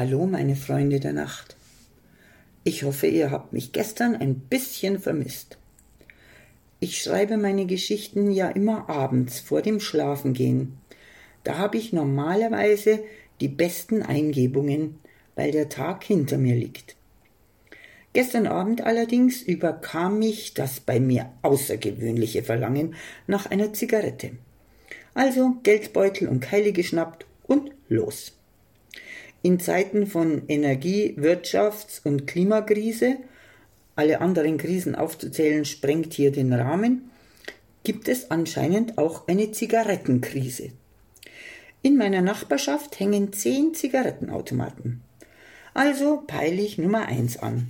Hallo, meine Freunde der Nacht. Ich hoffe, ihr habt mich gestern ein bisschen vermisst. Ich schreibe meine Geschichten ja immer abends vor dem Schlafengehen. Da habe ich normalerweise die besten Eingebungen, weil der Tag hinter mir liegt. Gestern Abend allerdings überkam mich das bei mir außergewöhnliche Verlangen nach einer Zigarette. Also Geldbeutel und Keile geschnappt und los. In Zeiten von Energie-, Wirtschafts- und Klimakrise, alle anderen Krisen aufzuzählen, sprengt hier den Rahmen, gibt es anscheinend auch eine Zigarettenkrise. In meiner Nachbarschaft hängen zehn Zigarettenautomaten. Also peile ich Nummer eins an.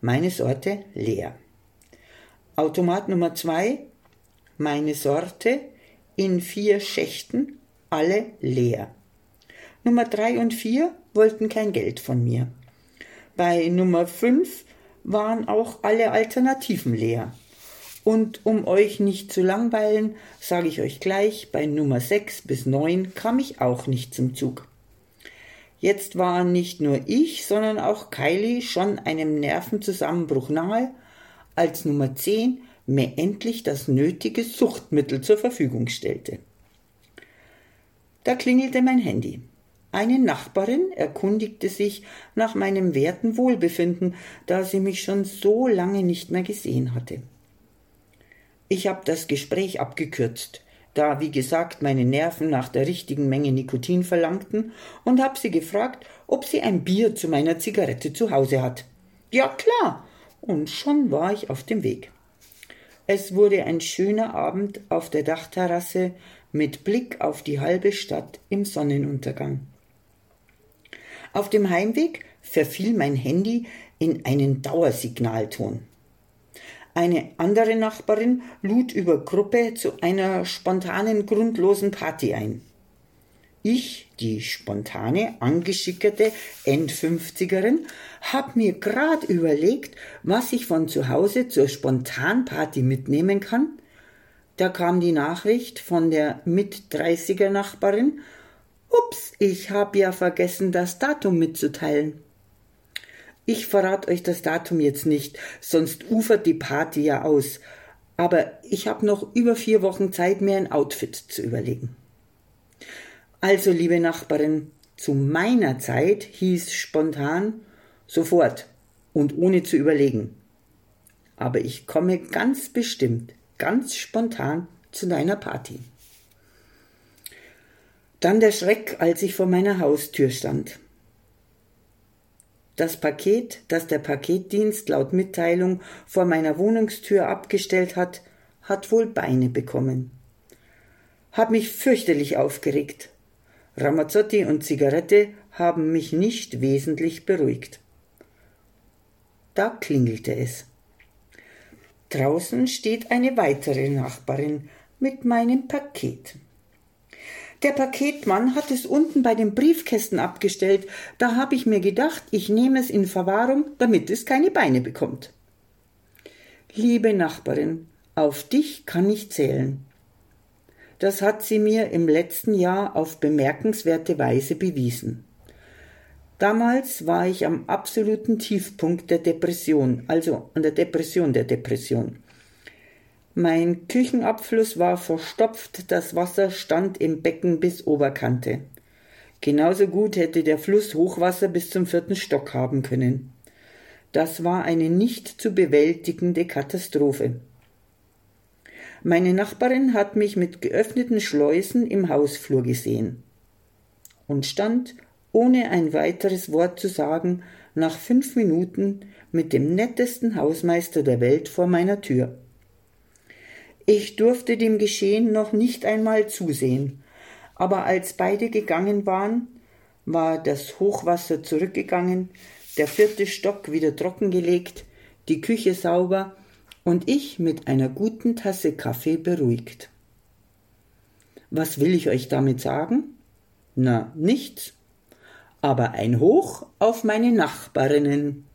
Meine Sorte leer. Automat Nummer zwei, meine Sorte in vier Schächten, alle leer. Nummer drei und vier wollten kein Geld von mir. Bei Nummer fünf waren auch alle Alternativen leer. Und um euch nicht zu langweilen, sage ich euch gleich, bei Nummer sechs bis neun kam ich auch nicht zum Zug. Jetzt waren nicht nur ich, sondern auch Kylie schon einem Nervenzusammenbruch nahe, als Nummer zehn mir endlich das nötige Suchtmittel zur Verfügung stellte. Da klingelte mein Handy. Eine Nachbarin erkundigte sich nach meinem werten Wohlbefinden, da sie mich schon so lange nicht mehr gesehen hatte. Ich habe das Gespräch abgekürzt, da, wie gesagt, meine Nerven nach der richtigen Menge Nikotin verlangten, und habe sie gefragt, ob sie ein Bier zu meiner Zigarette zu Hause hat. Ja, klar. Und schon war ich auf dem Weg. Es wurde ein schöner Abend auf der Dachterrasse mit Blick auf die halbe Stadt im Sonnenuntergang. Auf dem Heimweg verfiel mein Handy in einen Dauersignalton. Eine andere Nachbarin lud über Gruppe zu einer spontanen, grundlosen Party ein. Ich, die spontane, angeschickerte Endfünfzigerin, hab mir grad überlegt, was ich von zu Hause zur Spontanparty mitnehmen kann. Da kam die Nachricht von der Mit-30er Nachbarin, Ups, ich hab ja vergessen, das Datum mitzuteilen. Ich verrat euch das Datum jetzt nicht, sonst ufert die Party ja aus. Aber ich hab noch über vier Wochen Zeit, mir ein Outfit zu überlegen. Also, liebe Nachbarin, zu meiner Zeit hieß spontan sofort und ohne zu überlegen. Aber ich komme ganz bestimmt, ganz spontan zu deiner Party. Dann der Schreck, als ich vor meiner Haustür stand. Das Paket, das der Paketdienst laut Mitteilung vor meiner Wohnungstür abgestellt hat, hat wohl Beine bekommen. Hab mich fürchterlich aufgeregt. Ramazzotti und Zigarette haben mich nicht wesentlich beruhigt. Da klingelte es. Draußen steht eine weitere Nachbarin mit meinem Paket. Der Paketmann hat es unten bei den Briefkästen abgestellt. Da habe ich mir gedacht, ich nehme es in Verwahrung, damit es keine Beine bekommt. Liebe Nachbarin, auf dich kann ich zählen. Das hat sie mir im letzten Jahr auf bemerkenswerte Weise bewiesen. Damals war ich am absoluten Tiefpunkt der Depression, also an der Depression der Depression. Mein Küchenabfluss war verstopft, das Wasser stand im Becken bis Oberkante. Genauso gut hätte der Fluss Hochwasser bis zum vierten Stock haben können. Das war eine nicht zu bewältigende Katastrophe. Meine Nachbarin hat mich mit geöffneten Schleusen im Hausflur gesehen und stand, ohne ein weiteres Wort zu sagen, nach fünf Minuten mit dem nettesten Hausmeister der Welt vor meiner Tür. Ich durfte dem Geschehen noch nicht einmal zusehen, aber als beide gegangen waren, war das Hochwasser zurückgegangen, der vierte Stock wieder trockengelegt, die Küche sauber und ich mit einer guten Tasse Kaffee beruhigt. Was will ich euch damit sagen? Na, nichts. Aber ein Hoch auf meine Nachbarinnen.